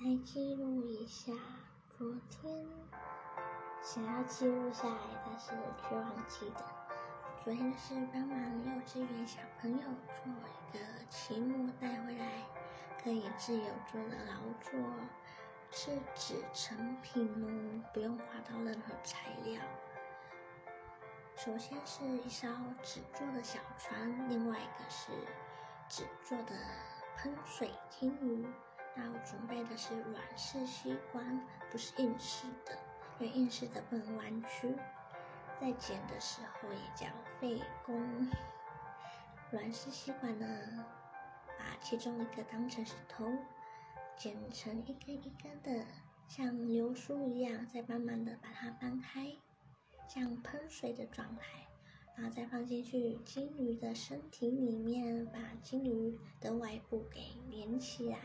来记录一下昨天想要记录下来，但是却忘记的。昨天是帮忙幼稚园小朋友做一个期末带回来可以自由做的劳作，是纸成品哦，不用花到任何材料。首先是一艘纸做的小船，另外一个是纸做的喷水金鱼。然后准备的是软式吸管，不是硬式的，因为硬式的不能弯曲，在剪的时候也较费工。软式吸管呢，把其中一个当成是头，剪成一根一根的，像流苏一样，再慢慢的把它搬开，像喷水的状态，然后再放进去金鱼的身体里面，把金鱼的外部给连起来。